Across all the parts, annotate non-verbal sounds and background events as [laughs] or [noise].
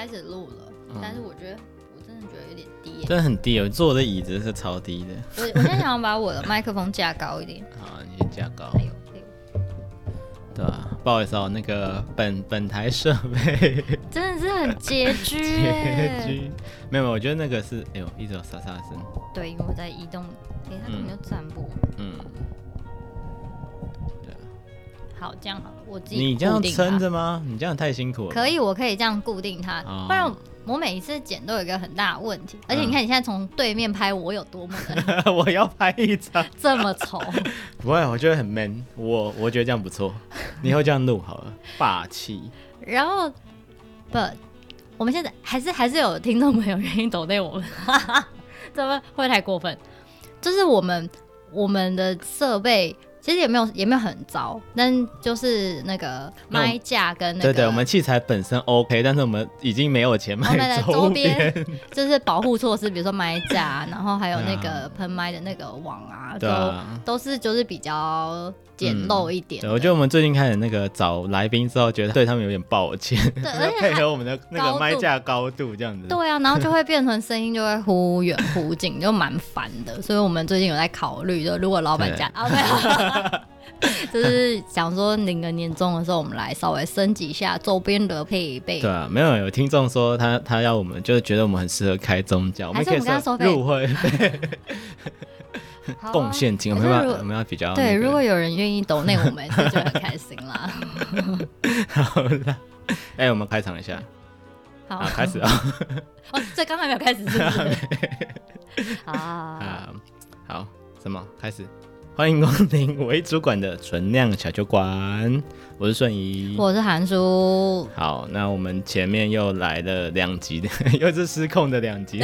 开始录了，嗯、但是我觉得我真的觉得有点低，真的很低，我坐的椅子是超低的。我我现在想要把我的麦克风架高一点。[laughs] 好，你先架高。对啊，不好意思哦，那个本本台设备 [laughs] 真的是很拮据。拮据。没有没有，我觉得那个是，哎呦，一直有沙沙声。对，因为我在移动，哎，它有没有站过？嗯。好，这样好了，我自己你这样撑着吗？你这样太辛苦了。可以，我可以这样固定它，哦、不然我每一次剪都有一个很大的问题。而且你看，你现在从对面拍我有多么的，嗯、我要拍一张 [laughs] 这么丑。[laughs] 不会，我觉得很 man。我我觉得这样不错，[laughs] 你以后这样录好了，霸气。然后不，我们现在还是还是有听众朋友愿意抖内我们，怎么会太过分？就是我们我们的设备。其实也没有也没有很糟，但就是那个麦架跟那个，对对，我们器材本身 OK，但是我们已经没有钱买周边，[laughs] 就是保护措施，比如说麦架，[laughs] 然后还有那个喷麦的那个网啊，都都是就是比较简陋一点。对，我觉得我们最近开始那个找来宾之后，觉得对他们有点抱歉，对，而且 [laughs] 配合我们的那个麦架高度这样子。对啊，然后就会变成声音就会忽远忽近，就蛮烦的。所以我们最近有在考虑，就如果老板家。[laughs] 就是想说，领个年终的时候，我们来稍微升级一下周边的配备。对啊，没有有听众说他他要我们，就是觉得我们很适合开宗教，我们可以入会 [laughs] 贡献金，我们要我们要比较对。如果有人愿意抖内我们，就很开心啦。[laughs] 好了，哎，我们开场一下，好，开始啊！哦，这刚才没有开始，是不是？啊，好，什么开始？欢迎光临为主管的存量小酒馆，我是顺仪，我是韩叔。好，那我们前面又来了两集的，[laughs] 又是失控的两集。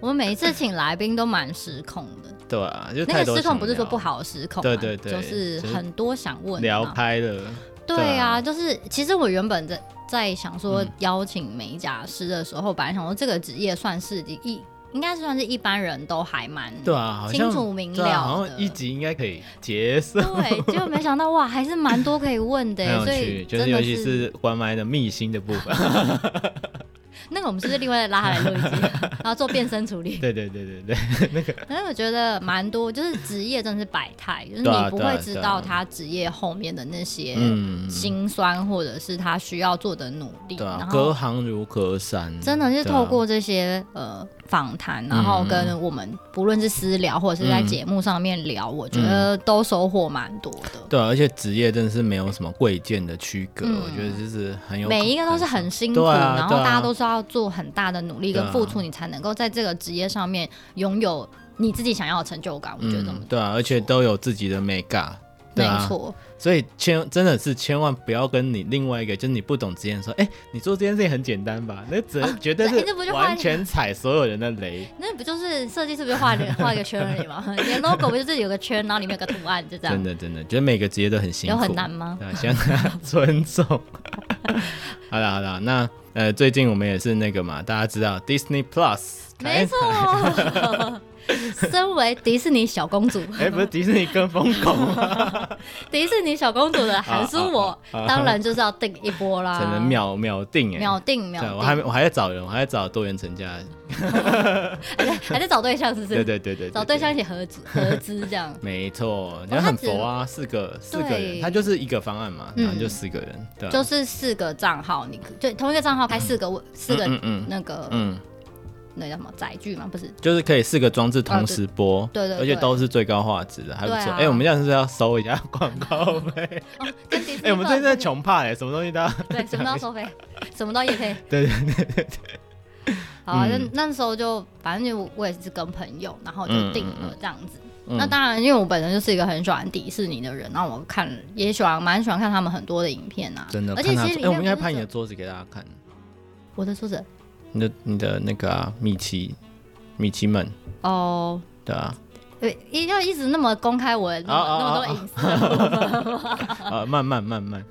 我们每一次请来宾都蛮失控的，对啊，就那个失控不是说不好失控，对对对，就是很多想问，聊拍的。对啊，就是其实我原本在在想说邀请美甲师的时候，本来想说这个职业算是一。应该算是一般人都还蛮对啊，清楚明了的，然后一集应该可以结束。对，结果没想到哇，还是蛮多可以问的，[laughs] 所以就是尤其是关麦的秘辛的部分。[laughs] 那个我们是不是另外再拉他来录一集，[laughs] 然后做变身处理？[laughs] 对对对对对，那个。但是我觉得蛮多，就是职业真的是百态，就是你不会知道他职业后面的那些辛酸，或者是他需要做的努力。对啊，隔行如隔山。真的是透过这些呃访谈，然后跟我们不论是私聊或者是在节目上面聊，我觉得都收获蛮多的。对啊，而且职业真的是没有什么贵贱的区隔，我觉得就是很有每一个都是很辛苦，然后大家都是要。做很大的努力跟付出，你才能够在这个职业上面拥有你自己想要的成就感。我觉得这么对啊，而且都有自己的美感，没错。所以千真的是千万不要跟你另外一个就是你不懂职业说，哎，你做这件事情很简单吧？那只绝对是完全踩所有人的雷。[laughs] 那不就是设计是不是画画一个圈而已吗？[laughs] 你的 logo 不就是有个圈，然后里面有个图案，就这样。真的真的，觉得每个职业都很辛苦。有很难吗？相当尊重。[laughs] 好了好了，那。呃，最近我们也是那个嘛，大家知道 Disney Plus，没错。[laughs] 身为迪士尼小公主，[laughs] 哎，不是迪士尼跟风狗吗？[laughs] 迪士尼小公主的韩叔，我当然就是要定一波啦，只能秒秒定哎，秒定秒订。我还没，我还在找人，我还在找多元成家，还在还在找对象，是不是？对对对对，找对象一起合资合资这样。没错，你看很佛啊，四个四个人，他就是一个方案嘛，然后就四个人，对，就是四个账号，你就同一个账号开四个四个那个嗯。那叫什么载具吗？不是，就是可以四个装置同时播，对对，而且都是最高画质的，还不错。哎，我们这样是要收一下广告费？[laughs] 哎，我们最近在穷怕哎，什么东西都要 [laughs] 对，什么都要收费，[laughs] 什么都也可以。对对对对对。好，那那时候就反正就我也是跟朋友，然后就定了这样子。那当然，因为我本身就是一个很喜欢迪士尼的人，然后我看也喜欢蛮喜欢看他们很多的影片啊。真的，而且其实哎，我们应该拍你的桌子给大家看。我的桌子。你的你的那个啊，米奇，米奇们。哦，对啊，对，一要一直那么公开我那么、那么多隐私呃，[laughs] 慢慢慢慢。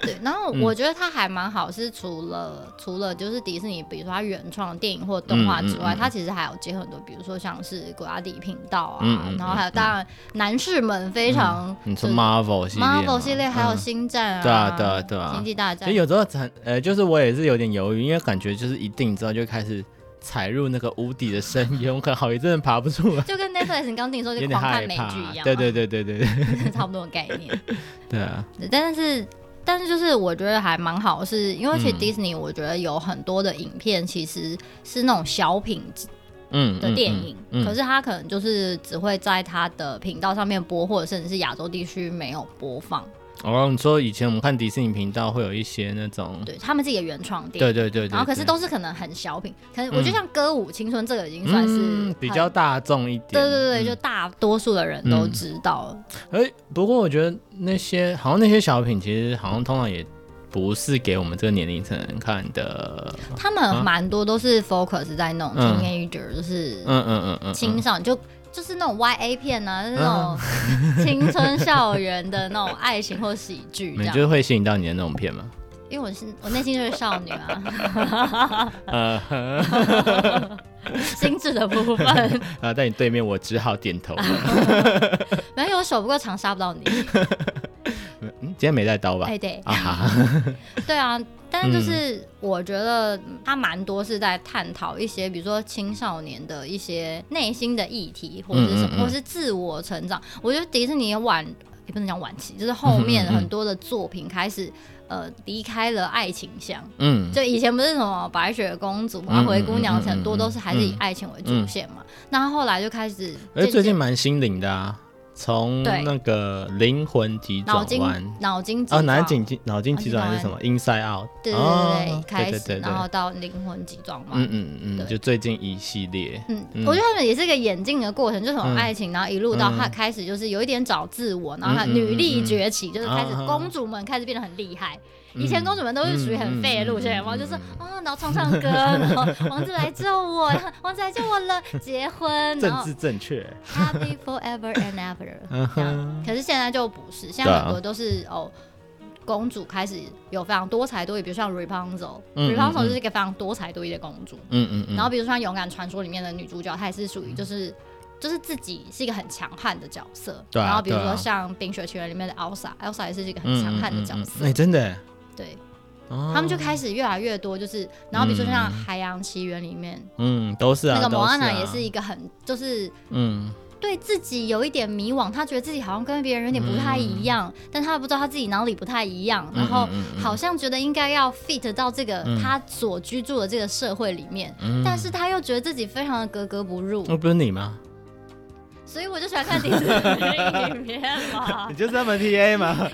对，[laughs] 然后我觉得它还蛮好，是除了、嗯、除了就是迪士尼，比如说它原创电影或动画之外，它、嗯嗯嗯、其实还有结合很多，比如说像是国家地理频道啊，然后还有当然男士们非常，你说 Marvel 系列，Marvel 系列还有星战啊，对啊对啊对啊，星际大战。所以有时候很呃，就是我也是有点犹豫，因为感觉就是一定之后就开始。踩入那个无底的深渊，我可能好一阵子爬不出来。就跟 Netflix 你刚听说就狂看美剧一样，对对对对对对，[laughs] 差不多的概念。[laughs] 对啊，但是但是就是我觉得还蛮好，是因为其实 Disney 我觉得有很多的影片其实是那种小品嗯的电影，嗯嗯嗯、可是它可能就是只会在它的频道上面播，或者甚至是亚洲地区没有播放。哦，你说以前我们看迪士尼频道会有一些那种，对他们自己的原创电影，对对对，对，然后可是都是可能很小品，可能我觉得像歌舞青春这个已经算是、嗯、比较大众一点，对对对，嗯、就大多数的人都知道。哎、欸，不过我觉得那些好像那些小品其实好像通常也不是给我们这个年龄层看的，他们蛮多都是 focus 在那种 teenager，、嗯、就是嗯嗯嗯嗯。青少年就。就是那种 Y A 片啊，就是那种 [laughs] 青春校园的那种爱情或喜剧，[laughs] 你觉得会吸引到你的那种片吗？因为我是我内心就是少女啊，[laughs] 呃，心智的部分啊，在你对面，我只好点头。没有，我手不够长，杀不到你。嗯，今天没带刀吧？哎，对啊，[laughs] 对啊。但是就是我觉得他蛮多是在探讨一些，比如说青少年的一些内心的议题，或者是什么，或是自我成长。我觉得迪士尼晚也不能讲晚期，就是后面很多的作品开始呃离开了爱情像。嗯，就以前不是什么白雪公主啊、灰姑娘，很多都是还是以爱情为主线嘛。那后来就开始，哎，最近蛮心灵的啊。从那个灵魂急转弯，脑筋啊，脑筋急脑筋急转弯是什么？Inside Out，对对对，开始，然后到灵魂急转弯，嗯嗯嗯，就最近一系列，嗯，我觉得他们也是一个演进的过程，就从爱情，然后一路到他开始就是有一点找自我，然后他女力崛起，就是开始公主们开始变得很厉害。以前公主们都是属于很废的路线，然后就是啊，然后唱唱歌，然后 [laughs] 王子来救我，王子来救我了，结婚，政治正确，Happy forever and ever。[laughs] 可是现在就不是，现在很多都是哦，公主开始有非常多才多艺，比如像 Rapunzel，Rapunzel 就是一个非常多才多艺的公主。嗯嗯。然后比如说像《勇敢传说》里面的女主角，她也是属于就是就是自己是一个很强悍的角色。然后比如说像《冰雪奇缘》里面的 Elsa，Elsa 也是一个很强悍的角色。哎，真的。对，他们就开始越来越多，就是，然后比如说像《海洋奇缘》里面，嗯，都是啊，那个莫安娜也是一个很，就是，嗯，对自己有一点迷惘，他觉得自己好像跟别人有点不太一样，但他不知道他自己哪里不太一样，然后好像觉得应该要 fit 到这个他所居住的这个社会里面，但是他又觉得自己非常的格格不入。那不是你吗？所以我就喜欢看迪士尼影片嘛，你就是这么 T A 嘛，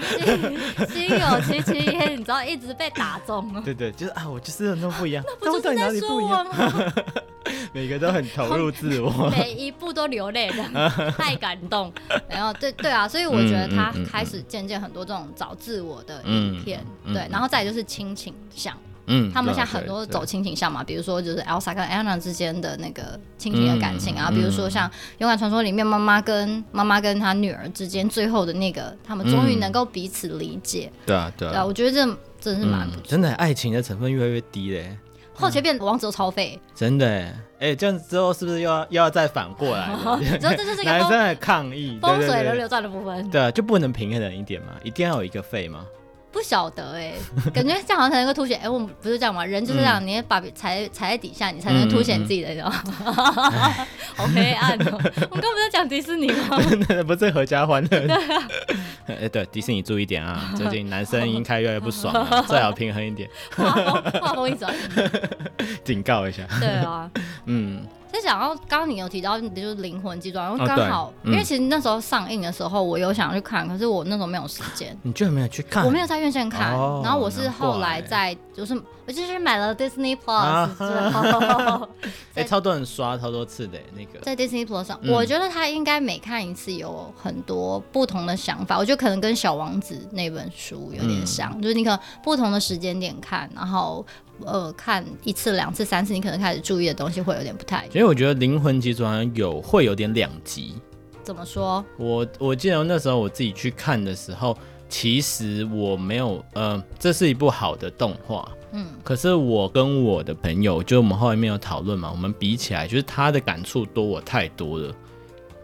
心有戚戚焉，你知道一直被打中了。对对，就是啊，我就是那么不一样，那不就是在说我吗？[laughs] 每个都很投入自我，每一步都流泪的，[laughs] 太感动。然后对对啊，所以我觉得他开始渐渐很多这种找自我的影片，对，然后再就是亲情向。嗯，他们现在很多走亲情向嘛，比如说就是 Elsa 跟 Anna 之间的那个亲情的感情啊，比如说像《勇敢传说》里面妈妈跟妈妈跟她女儿之间最后的那个，他们终于能够彼此理解。对啊，对啊，我觉得这真的是蛮不错。真的，爱情的成分越来越低嘞，后期变王者超废。真的，哎，这样之后是不是又要又要再反过来？[laughs] 然后这就是男生的抗议，风水轮流转的部分。对啊，就不能平衡一点嘛？一定要有一个废吗？不晓得哎，[laughs] 感觉这样好像才能够凸显。哎，我们不是这样吗？人就是这样，你把踩踩在底下，你才能凸显自己的，你知道吗？好黑暗哦！我们刚不是在讲迪士尼吗？[laughs] 不是合家欢的。[laughs] 对啊。哎，对，迪士尼注意点啊！最近男生应该越来越不爽了，最好平衡一点。话锋一转，警告一下。对啊，嗯。在想要刚刚你有提到，就是灵魂寄转，然后刚好，因为其实那时候上映的时候，我有想去看，可是我那时候没有时间。你居然没有去看？我没有在院线看，然后我是后来在，就是我就是买了 Disney Plus 之后，[laughs] 哎，超多人刷超多次的那个，在 Disney Plus 上，我觉得他应该每看一次有很多不同的想法。我觉得可能跟小王子那本书有点像，就是你可能不同的时间点看，然后。呃，看一次、两次、三次，你可能开始注意的东西会有点不太一样。因为我觉得《灵魂急转弯》有会有点两极，怎么说？我我记得那时候我自己去看的时候，其实我没有，呃，这是一部好的动画，嗯，可是我跟我的朋友，就我们后来面有讨论嘛，我们比起来，就是他的感触多我太多了，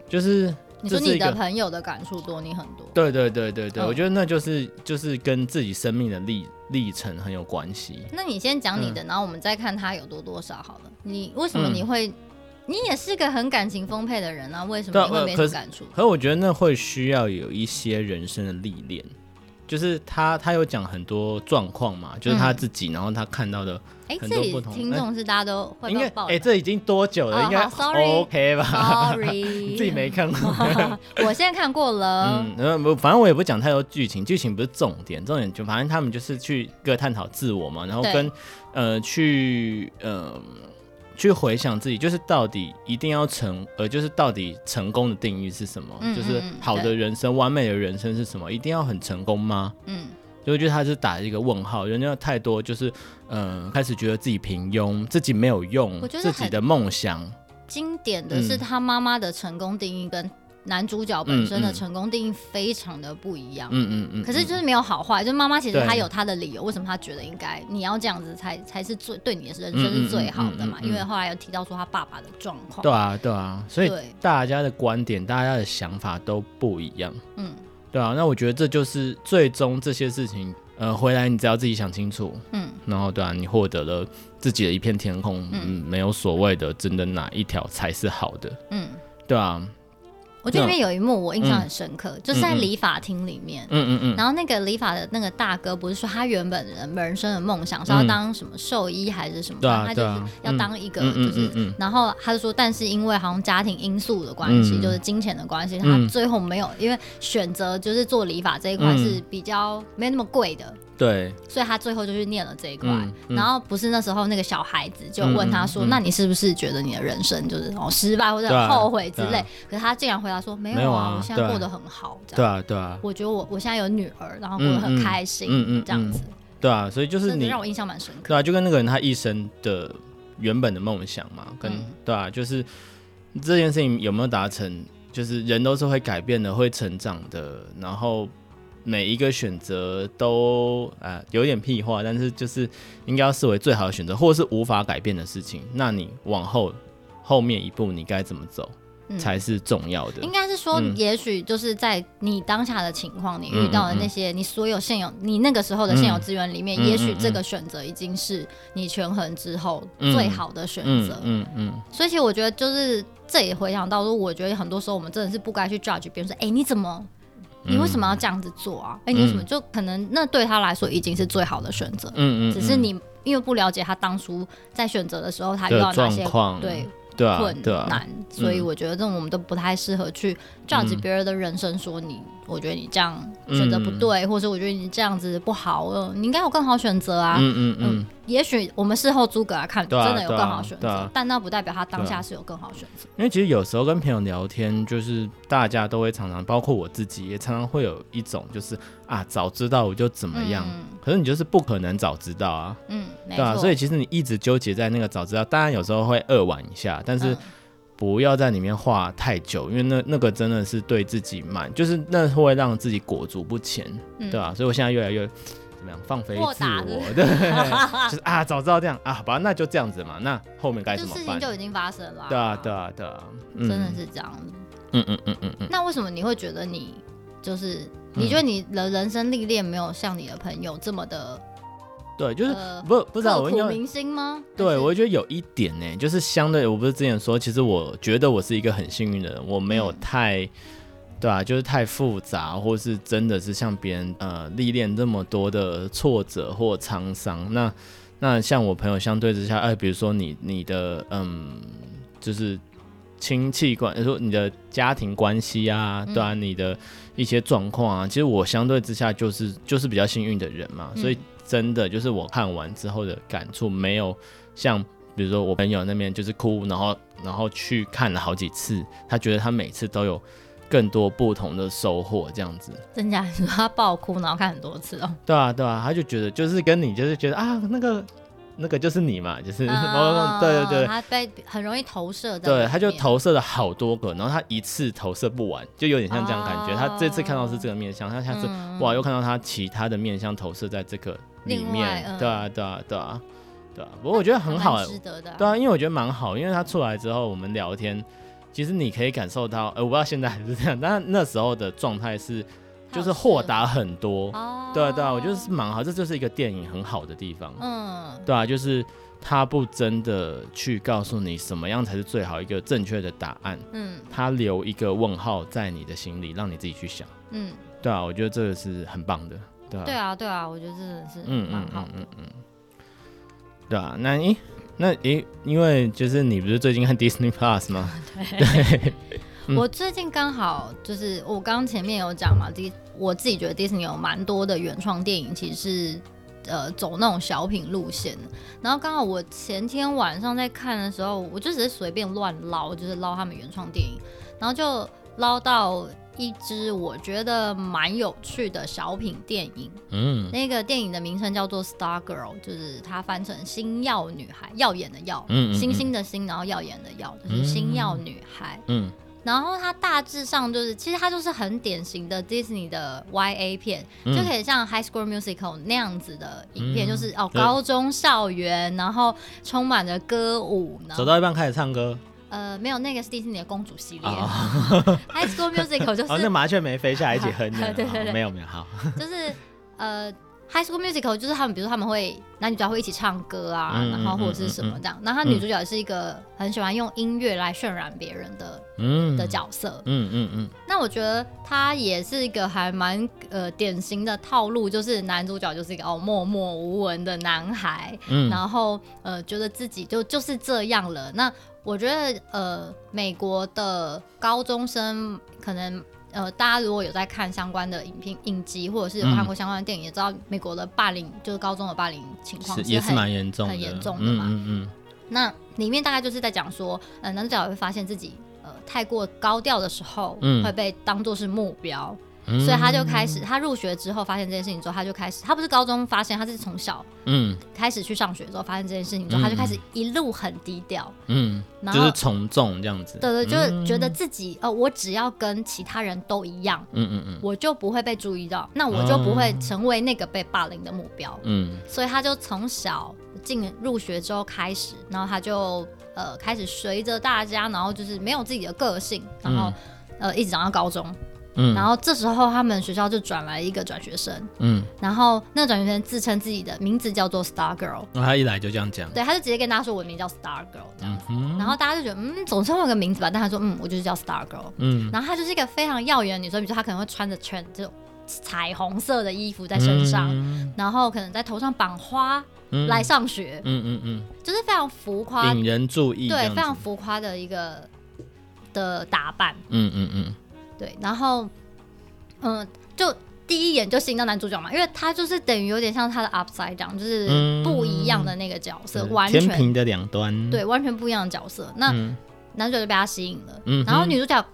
就是。你说你的朋友的感触多你很多，对对对对对，嗯、我觉得那就是就是跟自己生命的历历程很有关系。那你先讲你的，嗯、然后我们再看他有多多少好了。你为什么你会？嗯、你也是个很感情丰沛的人啊，为什么你会没什么感触？可是我觉得那会需要有一些人生的历练。就是他，他有讲很多状况嘛，就是他自己，嗯、然后他看到的很多不同。欸、听众是大家都会应该哎、欸，这已经多久了？哦、应该 OK 吧？Sorry，[laughs] 自己没看过。[laughs] 我现在看过了。嗯，反正我也不讲太多剧情，剧情不是重点，重点就反正他们就是去各探讨自我嘛，然后跟呃去呃。去回想自己，就是到底一定要成，呃，就是到底成功的定义是什么？嗯、就是好的人生、完美的人生是什么？一定要很成功吗？嗯，就觉得他是打一个问号。人家太多，就是嗯、呃，开始觉得自己平庸，自己没有用，自己的梦想。经典的是他妈妈的成功定义跟。男主角本身的成功定义非常的不一样，嗯嗯嗯，嗯。可是就是没有好坏，就是妈妈其实她有她的理由，为什么她觉得应该你要这样子才才是最对你的人生是最好的嘛？因为后来有提到说他爸爸的状况，对啊对啊，所以大家的观点、大家的想法都不一样，嗯，对啊，那我觉得这就是最终这些事情，呃，回来你只要自己想清楚，嗯，然后对啊，你获得了自己的一片天空，嗯，没有所谓的真的哪一条才是好的，嗯，对啊。我觉得里面有一幕我印象很深刻，嗯、就是在理发厅里面，嗯嗯嗯，然后那个理发的那个大哥不是说他原本人人生的梦想是要当什么兽医还是什么，嗯、他就是要当一个就是，然后他就说，但是因为好像家庭因素的关系，嗯、就是金钱的关系，他最后没有，因为选择就是做理发这一块是比较没那么贵的。对，所以他最后就去念了这一块，嗯嗯、然后不是那时候那个小孩子就问他说：“嗯嗯、那你是不是觉得你的人生就是哦失败或者很后悔之类？”可是他竟然回答说：“没有啊，我现在过得很好。这样”对啊，对啊。我觉得我我现在有女儿，然后过得很开心，嗯嗯，这样子。对啊，所以就是你让我印象蛮深刻。对啊，就跟那个人他一生的原本的梦想嘛，跟、嗯、对啊，就是这件事情有没有达成，就是人都是会改变的，会成长的，然后。每一个选择都啊、呃、有点屁话，但是就是应该要视为最好的选择，或者是无法改变的事情。那你往后后面一步你该怎么走，嗯、才是重要的？应该是说，也许就是在你当下的情况，你遇到的那些，你所有现有你那个时候的现有资源里面，嗯、也许这个选择已经是你权衡之后最好的选择。嗯嗯。嗯，所以其实我觉得，就是这也回想到说，我觉得很多时候我们真的是不该去 judge 别人说，哎、欸，你怎么？你为什么要这样子做啊？哎、嗯，欸、你为什么就可能那对他来说已经是最好的选择？嗯，嗯嗯，只是你因为不了解他当初在选择的时候，他遇到哪些对。对啊，困难，所以我觉得这种我们都不太适合去 judge 别人的人生，说你，我觉得你这样选择不对，或者我觉得你这样子不好，呃，你应该有更好选择啊。嗯嗯嗯。也许我们事后诸葛来看，真的有更好选择，但那不代表他当下是有更好选择。因为其实有时候跟朋友聊天，就是大家都会常常，包括我自己，也常常会有一种就是啊，早知道我就怎么样。可是你就是不可能早知道啊。嗯，对啊。所以其实你一直纠结在那个早知道，当然有时候会扼腕一下。但是不要在里面画太久，因为那那个真的是对自己慢，就是那会让自己裹足不前，嗯、对吧、啊？所以我现在越来越怎么样，放飞自我，对，[laughs] 就是啊，早知道这样啊，好吧，那就这样子嘛，那后面该怎么办？事情就已经发生了，对啊，对啊，对啊，真的是这样子，嗯嗯嗯嗯嗯。那为什么你会觉得你就是你觉得你的人生历练没有像你的朋友这么的？对，就是、呃、不不知道我应该明星吗？对，我觉得有一点呢，就是相对，我不是之前说，其实我觉得我是一个很幸运的人，我没有太，嗯、对啊，就是太复杂，或是真的是像别人呃历练这么多的挫折或沧桑。那那像我朋友相对之下，哎、呃，比如说你你的嗯，就是亲戚关，说你的家庭关系啊，对啊，你的一些状况啊，其实我相对之下就是就是比较幸运的人嘛，所以。真的就是我看完之后的感触，没有像比如说我朋友那边就是哭，然后然后去看了好几次，他觉得他每次都有更多不同的收获，这样子。真假？他爆哭，然后看很多次哦。对啊，对啊，他就觉得就是跟你就是觉得啊，那个那个就是你嘛，就是对对对，他被很容易投射的，对，他就投射了好多个，然后他一次投射不完，就有点像这样感觉。哦、他这次看到是这个面相，他下次、嗯、哇又看到他其他的面相投射在这个里面，嗯、对啊对啊对啊对啊。不过我觉得很好，值得的、啊，对啊，因为我觉得蛮好，因为他出来之后我们聊天，其实你可以感受到，呃，我不知道现在还是这样，但那时候的状态是。就是豁达很多，对啊对啊，我觉得是蛮好，这就是一个电影很好的地方，嗯，对啊，就是他不真的去告诉你什么样才是最好一个正确的答案，嗯，他留一个问号在你的心里，让你自己去想，嗯，对啊，我觉得这个是很棒的，对啊，对啊对啊，我觉得真的是嗯嗯嗯，嗯嗯，对啊，那诶那诶，因为就是你不是最近看 [laughs] Disney Plus 吗？[laughs] 对。[laughs] 嗯、我最近刚好就是我刚刚前面有讲嘛，迪我自己觉得 Disney 有蛮多的原创电影，其实是呃走那种小品路线。然后刚好我前天晚上在看的时候，我就只是随便乱捞，就是捞他们原创电影，然后就捞到一支我觉得蛮有趣的小品电影。嗯，那个电影的名称叫做《Star Girl》，就是它翻成“星耀女孩”，耀眼的耀，嗯，嗯，嗯，星星的星，然后耀眼的耀，就是星耀女孩。嗯。嗯然后它大致上就是，其实它就是很典型的 Disney 的 YA 片，嗯、就可以像 High School Musical 那样子的影片，嗯、就是哦高中校园，然后充满着歌舞，走到一半开始唱歌。呃，没有，那个是迪士尼的公主系列。哦、[laughs] High School Musical 就是。哦，那麻雀没飞下来一起哼。[laughs] 对对对，没有没有，好。就是呃。High School Musical 就是他们，比如说他们会男女主角会一起唱歌啊，嗯、然后或者是什么这样。那、嗯、他女主角也是一个很喜欢用音乐来渲染别人的、嗯、的角色。嗯嗯嗯。那我觉得他也是一个还蛮呃典型的套路，就是男主角就是一个哦默默无闻的男孩，嗯、然后呃觉得自己就就是这样了。那我觉得呃美国的高中生可能。呃，大家如果有在看相关的影片、影集，或者是有看过相关的电影，嗯、也知道美国的霸凌，就是高中的霸凌情况也是蛮严重、很严重的嘛。嗯嗯嗯。那里面大概就是在讲说，呃，男主角会发现自己呃太过高调的时候，嗯、会被当做是目标。所以他就开始，他入学之后发现这件事情之后，他就开始，他不是高中发现，他是从小嗯。开始去上学之后发现这件事情之后，他就开始一路很低调，嗯，然后就是从众这样子，对对，就是觉得自己哦，我只要跟其他人都一样，嗯嗯嗯，我就不会被注意到，那我就不会成为那个被霸凌的目标，嗯，所以他就从小进入学之后开始，然后他就呃开始随着大家，然后就是没有自己的个性，然后呃一直长到高中。嗯，然后这时候他们学校就转来一个转学生，嗯，然后那个转学生自称自己的名字叫做 Star Girl，那他一来就这样讲，对，他就直接跟大家说我的名叫 Star Girl 这样。子，嗯、然后大家就觉得嗯，总是会有个名字吧，但他说嗯，我就是叫 Star Girl，嗯，然后她就是一个非常耀眼的女生，比如说她可能会穿着全这种彩虹色的衣服在身上，嗯、然后可能在头上绑花来上学，嗯嗯嗯，就是非常浮夸，引人注意，对，非常浮夸的一个的打扮，嗯嗯嗯。对，然后，嗯，就第一眼就吸引到男主角嘛，因为他就是等于有点像他的 upside down，就是不一样的那个角色，嗯、完全天平的两端，对，完全不一样的角色。那、嗯、男主角就被他吸引了，嗯、然后女主角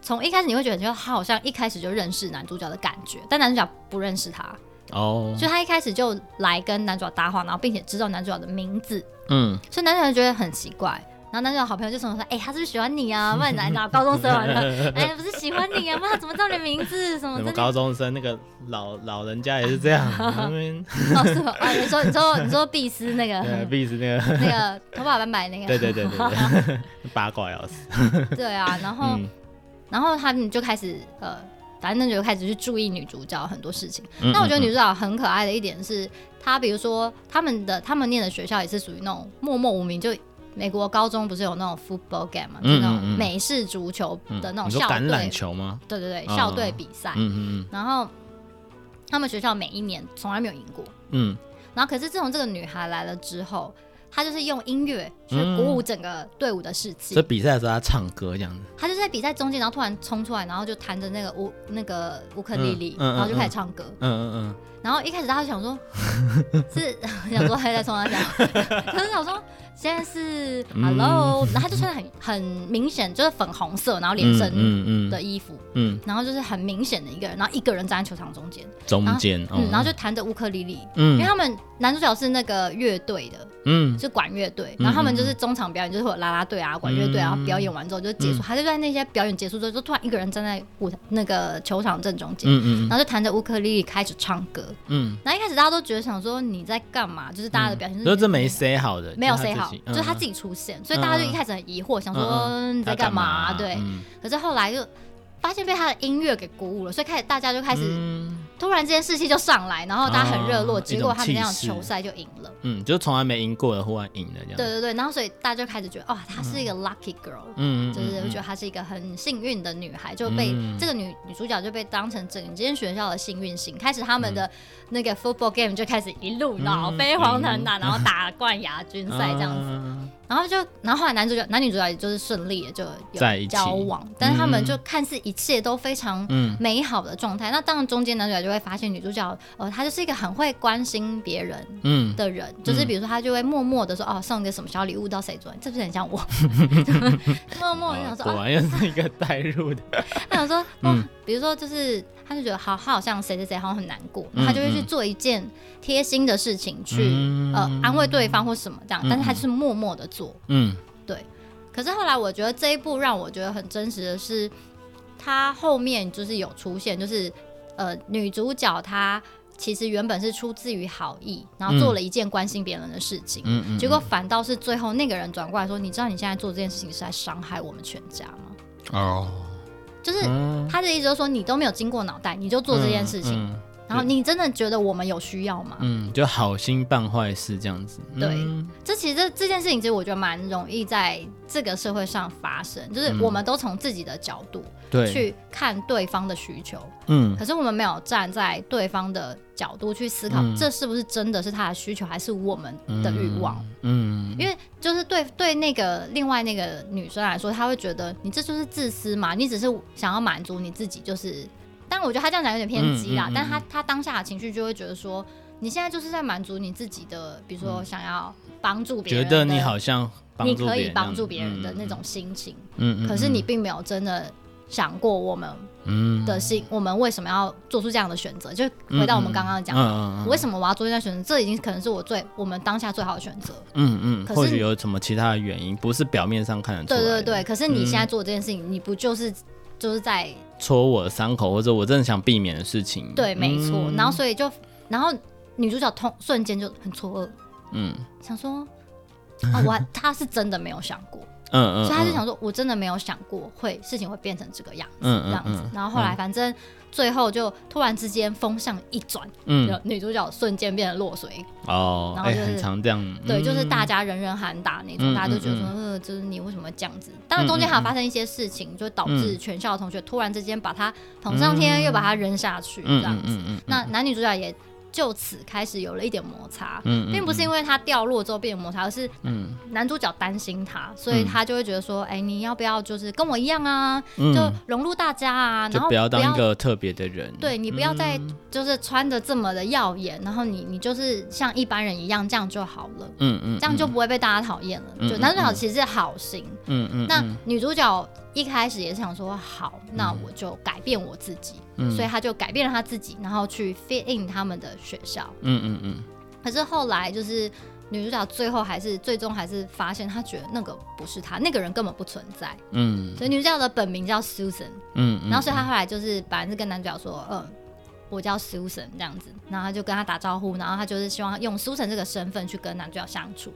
从一开始你会觉得，就他好像一开始就认识男主角的感觉，但男主角不认识他，哦，所以他一开始就来跟男主角搭话，然后并且知道男主角的名字，嗯，所以男主角觉得很奇怪。然后那个好朋友就说：“说，哎、欸，他是不是喜欢你啊？问你来哪高中生玩的？哎、欸，不是喜欢你啊？不然他怎么知道你的名字？什么？什么高中生那个老老人家也是这样。[laughs] 哦，是吗？啊，你说你说你说碧斯那个，碧斯那个那个头发斑白那个，[laughs] 对对对对对，[laughs] 八卦要死。对啊，然后、嗯、然后他们就开始呃，反正就开始去注意女主角很多事情。那、嗯、我觉得女主角很可爱的一点是，她比如说他们的他们念的学校也是属于那种默默无名就。美国高中不是有那种 football game 嘛，就那种美式足球的那种校队，橄榄球吗？对对对，校队比赛。嗯嗯，然后他们学校每一年从来没有赢过。嗯。然后可是自从这个女孩来了之后，她就是用音乐去鼓舞整个队伍的士气。所以比赛的时候她唱歌这样子。她就在比赛中间，然后突然冲出来，然后就弹着那个乌那个乌克丽丽，然后就开始唱歌。嗯嗯嗯。然后一开始他就想说，[laughs] 是想说还在冲他讲，可是想说。现在是 Hello，、嗯、然后他就穿的很很明显，就是粉红色，然后连身的衣服，嗯，嗯嗯然后就是很明显的一个人，然后一个人站在球场中间，中间，嗯，嗯然后就弹着乌克丽丽，嗯，因为他们男主角是那个乐队的，嗯，就管乐队，然后他们就是中场表演，就是会有啦啦队啊，管乐队啊，然后表演完之后就结束，他、嗯、就在那些表演结束之后，就突然一个人站在舞台那个球场正中间，嗯嗯，然后就弹着乌克丽丽开始唱歌，嗯，然后一开始大家都觉得想说你在干嘛，就是大家的表现是，是这没 say 好的，没有 say 好。就是他自己出现，嗯、所以大家就一开始很疑惑，嗯、想说你在干嘛、啊？对，嗯、可是后来就发现被他的音乐给鼓舞了，所以开始大家就开始。嗯突然之间士气就上来，然后大家很热络，结果他们那场球赛就赢了。嗯，就从来没赢过的，忽然赢了这样。对对对，然后所以大家就开始觉得，哦，她是一个 lucky girl，嗯，就是我觉得她是一个很幸运的女孩，就被这个女女主角就被当成整间学校的幸运星。开始他们的那个 football game 就开始一路然后飞黄腾达，然后打冠亚军赛这样子。然后就，然后后来男主角男女主角也就是顺利的就有交往，但是他们就看似一切都非常美好的状态。那当然中间男主角就会发现女主角，呃，她就是一个很会关心别人，嗯，的人，嗯、就是比如说他就会默默的说，哦，送一个什么小礼物到谁桌，这不是很像我？[laughs] 默默的想说，果然又是一个代入的。他想说，嗯，比如说就是，他就觉得好，他好像谁谁谁好像很难过，他就会去做一件贴心的事情去，嗯、呃，安慰对方或什么这样，但是他就是默默的做，嗯，对。可是后来我觉得这一部让我觉得很真实的是，他后面就是有出现，就是。呃，女主角她其实原本是出自于好意，然后做了一件关心别人的事情，结果反倒是最后那个人转过来说：“你知道你现在做这件事情是在伤害我们全家吗？”哦，就是他的意思就是说，你都没有经过脑袋，你就做这件事情。嗯嗯然后你真的觉得我们有需要吗？嗯，就好心办坏事这样子。嗯、对，这其实这这件事情其实我觉得蛮容易在这个社会上发生，就是我们都从自己的角度去看对方的需求，嗯，可是我们没有站在对方的角度去思考，嗯、这是不是真的是他的需求，还是我们的欲望？嗯，嗯。因为就是对对那个另外那个女生来说，她会觉得你这就是自私嘛，你只是想要满足你自己，就是。但我觉得他这样讲有点偏激啦，但他他当下的情绪就会觉得说，你现在就是在满足你自己的，比如说想要帮助别人，觉得你好像你可以帮助别人的那种心情，嗯嗯，可是你并没有真的想过我们的心，嗯、我们为什么要做出这样的选择？就回到我们刚刚讲的，嗯嗯、为什么我要做这样选择？这已经可能是我最我们当下最好的选择，嗯嗯，可是或许有什么其他的原因，不是表面上看得出来。对对对，可是你现在做这件事情，你不就是？就是在戳我的伤口，或者我真的想避免的事情。对，没错。嗯、然后所以就，然后女主角通瞬间就很错愕，嗯，想说啊，我他 [laughs] 是真的没有想过，嗯嗯，所以他就想说，我真的没有想过会事情会变成这个样子，嗯、这样子。嗯嗯、然后后来反正。嗯最后就突然之间风向一转，嗯，女主角瞬间变得落水哦，然后就是很常这样，对，就是大家人人喊打那种，大家都觉得说，呃，就是你为什么这样子？当然中间还有发生一些事情，就导致全校的同学突然之间把他捧上天，又把他扔下去，这样子。那男女主角也。就此开始有了一点摩擦，嗯，并不是因为他掉落之后变摩擦，而是男主角担心他，所以他就会觉得说，哎，你要不要就是跟我一样啊，就融入大家啊，然后不要当一个特别的人，对，你不要再就是穿的这么的耀眼，然后你你就是像一般人一样这样就好了，嗯嗯，这样就不会被大家讨厌了。就男主角其实是好心，嗯嗯，那女主角。一开始也是想说好，那我就改变我自己，嗯、所以他就改变了他自己，然后去 fit in 他们的学校。嗯嗯嗯。可是后来就是女主角最后还是最终还是发现，她觉得那个不是她，那个人根本不存在。嗯。所以女主角的本名叫 Susan。嗯。然后所以她后来就是本来是跟男主角说，嗯，我叫 Susan 这样子，然后他就跟他打招呼，然后他就是希望用 Susan 这个身份去跟男主角相处。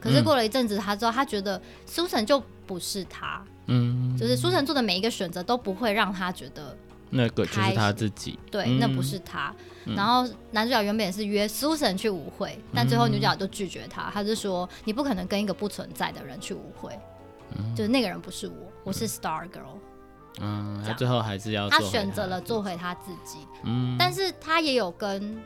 可是过了一阵子，他之后他觉得 Susan 就不是他。嗯，就是苏晨做的每一个选择都不会让他觉得那个就是他自己，对，嗯、那不是他。嗯、然后男主角原本也是约苏晨去舞会，但最后女主角就拒绝他，他就说你不可能跟一个不存在的人去舞会，嗯、就是那个人不是我，我是 Star Girl。嗯，他最后还是要他选择了做回他自己。嗯，但是他也有跟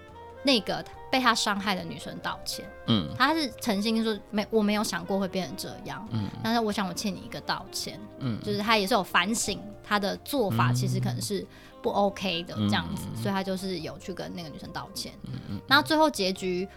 那个被他伤害的女生道歉。嗯，他是诚心说没，我没有想过会变成这样。嗯，但是我想我欠你一个道歉。嗯，就是他也是有反省他的做法，其实可能是不 OK 的这样子，嗯、所以他就是有去跟那个女生道歉。嗯嗯，然后最后结局，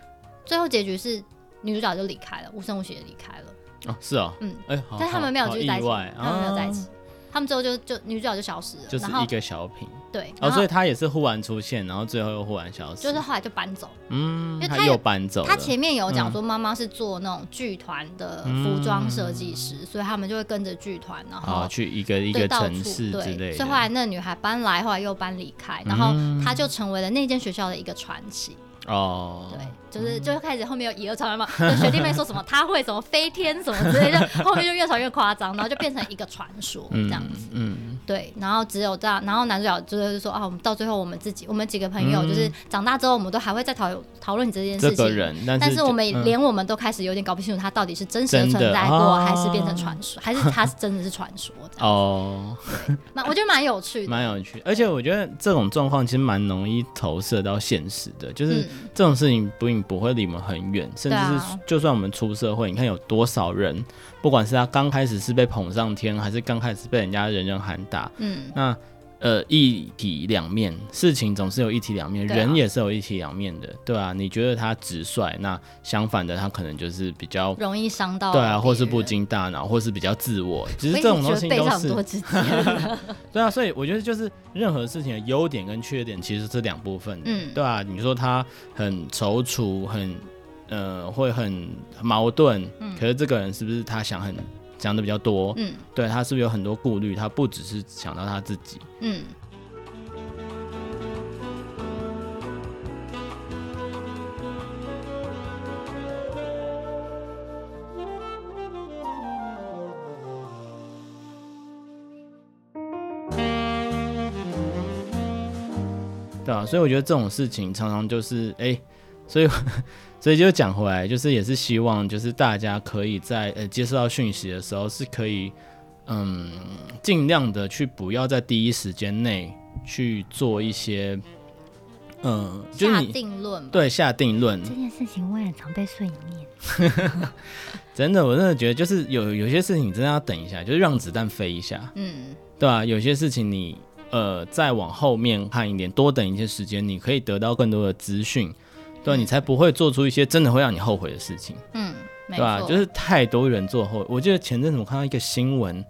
最后结局是女主角就离开了，无声无息的离开了。哦，是哦，嗯，哎、欸，但他们没有继续在一起，他们没有在一起。他们之后就就女主角就消失了，就是一个小品。对，哦，所以他也是忽然出现，然后最后又忽然消失。就是后来就搬走，嗯，因为他又搬走。他前面有讲说妈妈是做那种剧团的服装设计师，所以他们就会跟着剧团，然后去一个一个城市之类的。所以后来那女孩搬来，后来又搬离开，然后她就成为了那间学校的一个传奇。哦，对，就是就开始后面有以讹传讹嘛，[laughs] 就学弟妹说什么他会什么飞天什么之类的，[laughs] 后面就越传越夸张，然后就变成一个传说这样子。嗯，对，然后只有这样，然后男主角就是说啊，我们到最后我们自己，我们几个朋友就是长大之后，我们都还会再讨讨论这件事情。但是我们连我们都开始有点搞不清楚他到底是真实的存在过，还是变成传说，还是他是真的是传说。[laughs] 哦，蛮我觉得蛮有趣的，蛮有趣，而且我觉得这种状况其实蛮容易投射到现实的，就是。这种事情不不会离我们很远，甚至是就算我们出社会，你看有多少人，不管是他刚开始是被捧上天，还是刚开始被人家人人喊打，嗯，那呃一体两面，事情总是有一体两面，人也是有一体两面的，对啊，你觉得他直率，那相反的他可能就是比较容易伤到，对啊，或是不经大脑，或是比较自我，[laughs] 其实这种东西都是，[laughs] 对啊，所以我觉得就是任何事情的优点跟缺点其实是两部分，嗯，对啊，你说他很踌躇，很呃会很矛盾，嗯，可是这个人是不是他想很？讲的比较多，嗯，对，他是不是有很多顾虑？他不只是想到他自己，嗯。对啊，所以我觉得这种事情常常就是，哎、欸，所以。所以就讲回来，就是也是希望，就是大家可以在呃接收到讯息的时候，是可以嗯尽量的去不要在第一时间内去做一些嗯就是你下定论，对，下定论这件事情我也常被碎念，[laughs] 真的，我真的觉得就是有有些事情你真的要等一下，就是让子弹飞一下，嗯，对吧？有些事情你呃再往后面看一点，多等一些时间，你可以得到更多的资讯。对，你才不会做出一些真的会让你后悔的事情。嗯，对吧？就是太多人做后。我记得前阵子我看到一个新闻。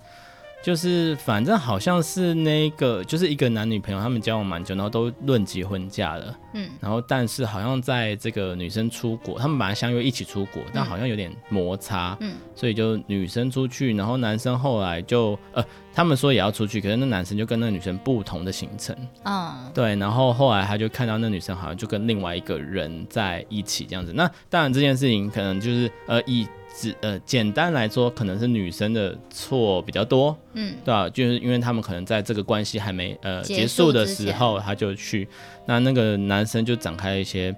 就是反正好像是那个，就是一个男女朋友，他们交往蛮久，然后都论及婚嫁了。嗯，然后但是好像在这个女生出国，他们本来相约一起出国，但好像有点摩擦。嗯，所以就女生出去，然后男生后来就呃，他们说也要出去，可是那男生就跟那女生不同的行程。嗯，对，然后后来他就看到那女生好像就跟另外一个人在一起这样子。那当然这件事情可能就是呃以。只呃，简单来说，可能是女生的错比较多，嗯，对吧、啊？就是因为他们可能在这个关系还没呃结束的时候，他就去，那那个男生就展开一些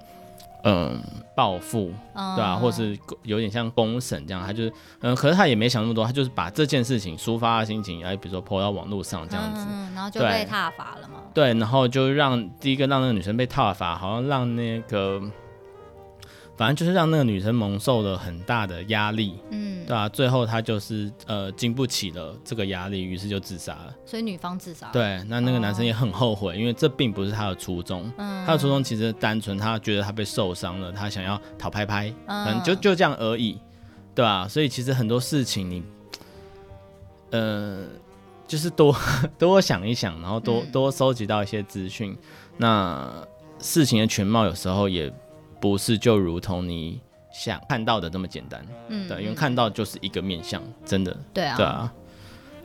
嗯报复，嗯、对吧、啊？或是有点像公审这样，他就是嗯，可是他也没想那么多，他就是把这件事情抒发的心情，哎，比如说 po 到网络上这样子，嗯，然后就被挞伐了嘛，对，然后就让第一个让那个女生被挞伐，好像让那个。反正就是让那个女生蒙受了很大的压力，嗯，对啊，最后她就是呃经不起了这个压力，于是就自杀了。所以女方自杀。对，那那个男生也很后悔，哦、因为这并不是他的初衷。嗯，他的初衷其实单纯，他觉得他被受伤了，他想要讨拍拍，嗯，就就这样而已，对啊，所以其实很多事情你，呃，就是多 [laughs] 多想一想，然后多、嗯、多收集到一些资讯，那事情的全貌有时候也。不是就如同你想看到的那么简单，嗯，对，因为看到就是一个面相，真的，对啊，对啊，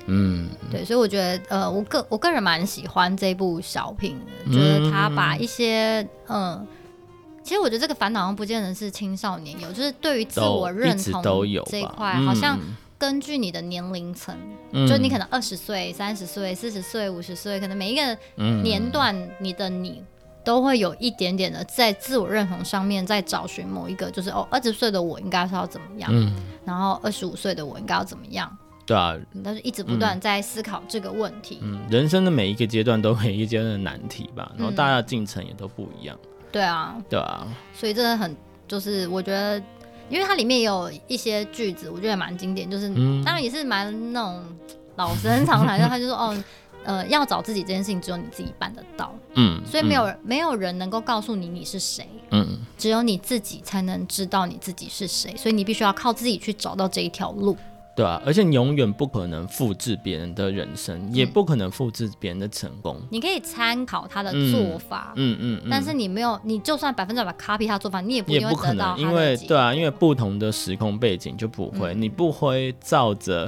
嗯，对，所以我觉得，呃，我个我个人蛮喜欢这部小品的，就是他把一些，嗯、呃，其实我觉得这个烦恼好像不见得是青少年有，就是对于自我认同这一块，好像根据你的年龄层，嗯、就你可能二十岁、三十岁、四十岁、五十岁，可能每一个年段你的你。都会有一点点的在自我认同上面，在找寻某一个，就是哦，二十岁的我应该是要怎么样，嗯，然后二十五岁的我应该要怎么样，对啊，但是一直不断在思考这个问题。嗯，人生的每一个阶段都有一个阶段的难题吧，然后大家的进程也都不一样。对啊，对啊，所以真的很就是我觉得，因为它里面也有一些句子，我觉得蛮经典，就是、嗯、当然也是蛮那种老生常谈，[laughs] 然后他就说哦。呃，要找自己这件事情，只有你自己办得到。嗯，所以没有、嗯、没有人能够告诉你你是谁。嗯，只有你自己才能知道你自己是谁，所以你必须要靠自己去找到这一条路。对啊，而且你永远不可能复制别人的人生，嗯、也不可能复制别人的成功。你可以参考他的做法，嗯嗯，嗯，嗯，但是你没有，你就算百分之百 copy 他做法，你也不一定会得到他的结果。因为对啊，因为不同的时空背景就不会，嗯、你不会照着，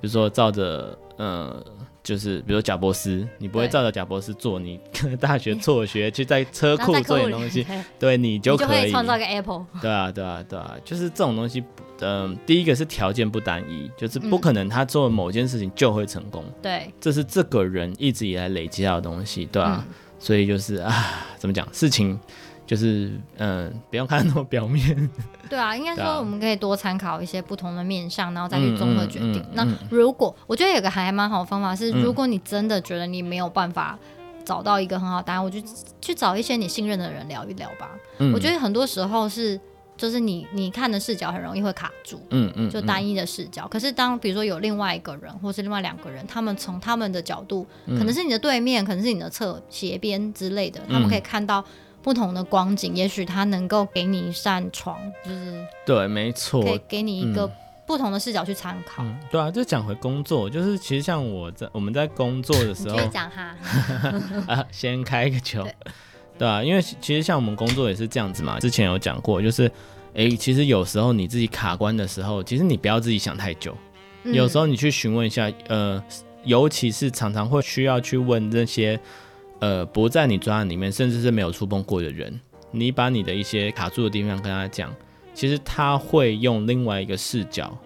比如说照着，呃。就是比如贾博斯，你不会照着贾博士做，你 [laughs] 大学辍学去在车库 [laughs] 做点东西，对你就可以创造个 Apple。对啊，对啊，对啊，就是这种东西，嗯、呃，第一个是条件不单一，就是不可能他做某件事情就会成功。对、嗯，这是这个人一直以来累积到的东西，对啊，嗯、所以就是啊，怎么讲事情？就是嗯，不用看那么表面。[laughs] 对啊，应该说我们可以多参考一些不同的面相，然后再去综合决定。嗯嗯嗯、那如果我觉得有个还蛮好的方法是，如果你真的觉得你没有办法找到一个很好答案，我就去找一些你信任的人聊一聊吧。嗯、我觉得很多时候是，就是你你看的视角很容易会卡住，嗯嗯，就单一的视角。可是当比如说有另外一个人，或是另外两个人，他们从他们的角度，可能是你的对面，可能是你的侧斜边之类的，他们可以看到。不同的光景，也许它能够给你一扇窗，就是对，没错，可以给你一个不同的视角去参考。对啊，就讲回工作，就是其实像我在我们在工作的时候，讲哈，[laughs] 啊，先开一个球，对，对啊，因为其实像我们工作也是这样子嘛，之前有讲过，就是哎、欸，其实有时候你自己卡关的时候，其实你不要自己想太久，嗯、有时候你去询问一下，呃，尤其是常常会需要去问这些。呃，不在你专案里面，甚至是没有触碰过的人，你把你的一些卡住的地方跟他讲，其实他会用另外一个视角。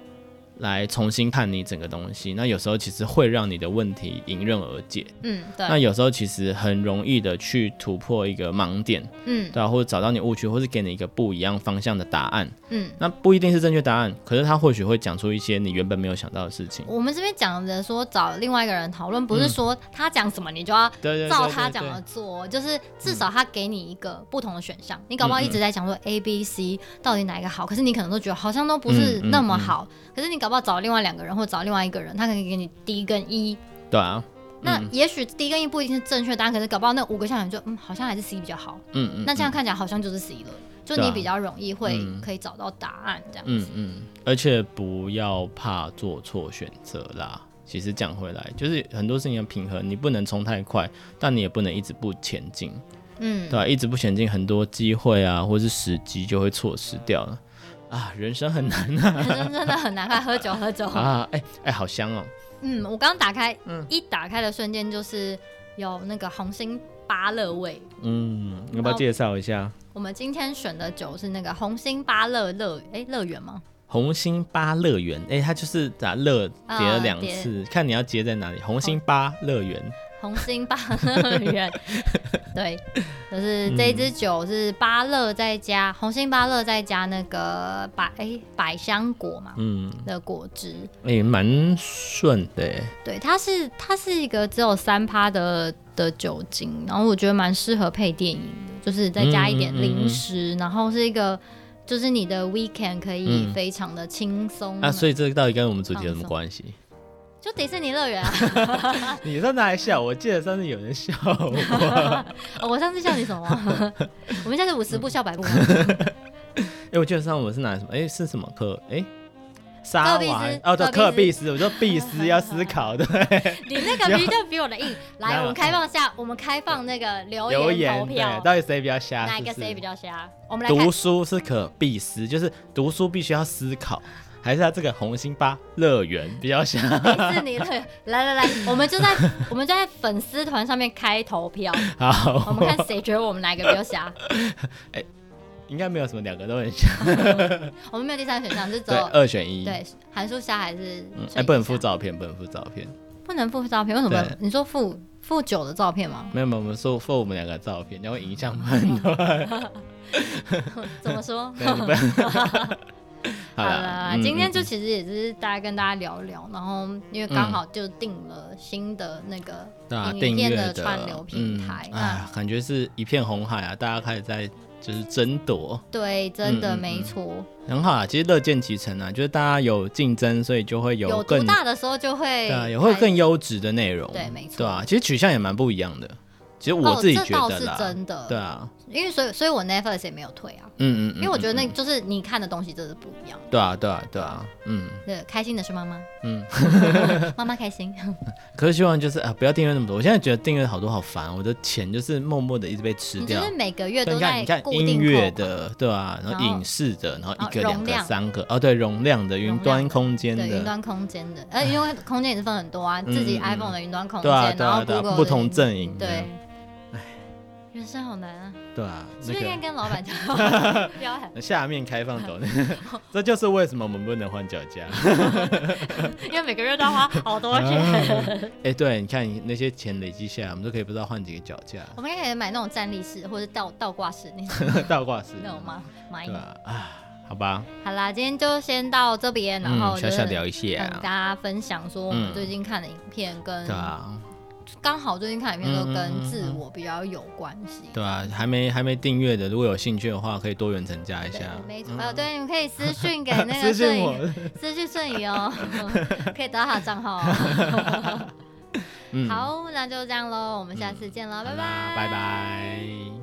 来重新看你整个东西，那有时候其实会让你的问题迎刃而解。嗯，对。那有时候其实很容易的去突破一个盲点。嗯，对啊，或者找到你误区，或是给你一个不一样方向的答案。嗯，那不一定是正确答案，可是他或许会讲出一些你原本没有想到的事情。我们这边讲的说找另外一个人讨论，不是说他讲什么你就要照他讲的做，就是至少他给你一个不同的选项。你搞不好一直在讲说 A、B、C 到底哪一个好，可是你可能都觉得好像都不是那么好，可是你搞。要不好找另外两个人，或者找另外一个人，他可以给你 D 跟 E。对啊，那也许 D 跟 E 不一定是正确答案，可是搞不好那五个项选就嗯，好像还是 C 比较好。嗯嗯。那这样看起来好像就是 C 了，就你比较容易会可以找到答案这样子。嗯嗯。而且不要怕做错选择啦。其实讲回来，就是很多事情要平衡，你不能冲太快，但你也不能一直不前进。嗯，对吧？一直不前进，很多机会啊，或是时机就会错失掉了。啊，人生很难啊！人生真的很难，快喝酒喝酒啊！哎、欸、哎、欸，好香哦！嗯，我刚打开，嗯，一打开的瞬间就是有那个红心芭乐味。嗯，要不要介绍一下？我们今天选的酒是那个红心芭乐乐，哎，乐园吗？红心芭乐园，哎、欸，它就是打乐叠了两次，哦、看你要接在哪里。红心芭乐园。红心芭乐园，[laughs] 对，就是这一支酒是芭乐再加、嗯、红心芭乐再加那个百哎、欸、百香果嘛，嗯。的果汁，哎蛮顺的，对，它是它是一个只有三趴的的酒精，然后我觉得蛮适合配电影的，就是再加一点零食，嗯嗯嗯、然后是一个就是你的 weekend 可以非常的轻松、嗯、啊，所以这个到底跟我们主题有什么关系？就迪士尼乐园啊！[laughs] 你上次还笑，我记得上次有人笑我。[laughs] 我上次笑你什么？[laughs] 我们现在是五十步笑百步。哎、欸，我记得上次我们是拿什么？哎、欸，是什么课？哎、欸，沙瓦哦，对，科尔必斯。我说必斯要思考，对。你那个比就比我的硬。来，我们开放下，我们开放那个留言投票，到底谁比较瞎？哪一个谁比较瞎？我们来读书是可必思，就是读书必须要思考。还是他这个红心芭乐园 [laughs] 比较像迪士尼乐园。来来来，我们就在 [laughs] 我们就在粉丝团上面开投票，好，我们看谁觉得我们哪个比较瞎。[laughs] 哎、欸，应该没有什么两个都很像。我们没有第三个选项，就只有二选一。对，函数瞎还是？哎、欸，不能附照片，不能附照片。不能附照片？为什么？你说附附九的照片吗？没有没有，我们说附我们两个照片，然后影响很多。怎么说？[laughs] 好了，今天就其实也是大家跟大家聊聊，然后因为刚好就定了新的那个影片的串流平台，哎，感觉是一片红海啊，大家开始在就是争夺。对，真的没错。很好啊，其实乐见其成啊，就是大家有竞争，所以就会有更大的时候就会对啊，也会更优质的内容。对，没错。对啊，其实取向也蛮不一样的。其实我自己觉得是真的，对啊，因为所以所以我 Netflix 也没有退啊，嗯，嗯嗯，因为我觉得那就是你看的东西真的不一样，对啊对啊对啊，嗯，对，开心的是妈妈，嗯，[laughs] 妈妈开心，[laughs] 可是希望就是啊不要订阅那么多，我现在觉得订阅好多好烦，我的钱就是默默的一直被吃掉，就是每个月都在你看你看音乐的，对啊，然后影视的，然后一个两个三个，哦对，容量的云端空间的，云端空间的，呃，因为空间也是分很多啊，自己 iPhone 的云端空间，然后不同阵营，对。人生好难啊！对啊，是不是应该跟老板讲？[laughs] 下面开放抖，[laughs] 这就是为什么我们不能换脚架，[laughs] 因为每个月都要花好多钱。哎，对，你看你那些钱累积下来，我们都可以不知道换几个脚架。我们应该可以买那种站立式或者倒倒挂式那种。倒挂式那种吗？买一个啊，好吧。好啦，今天就先到这边，然后小小聊一下，跟大家分享说我们最近看的影片跟。刚好最近看影片都跟自我比较有关系，对啊，还没还没订阅的，如果有兴趣的话，可以多元成加一下。没错，呃，对，你们可以私讯给那个顺仪，私讯顺仪 [laughs] 哦，[laughs] 可以得到他的账号。[laughs] 好，那就这样喽，我们下次见了，拜拜，拜拜。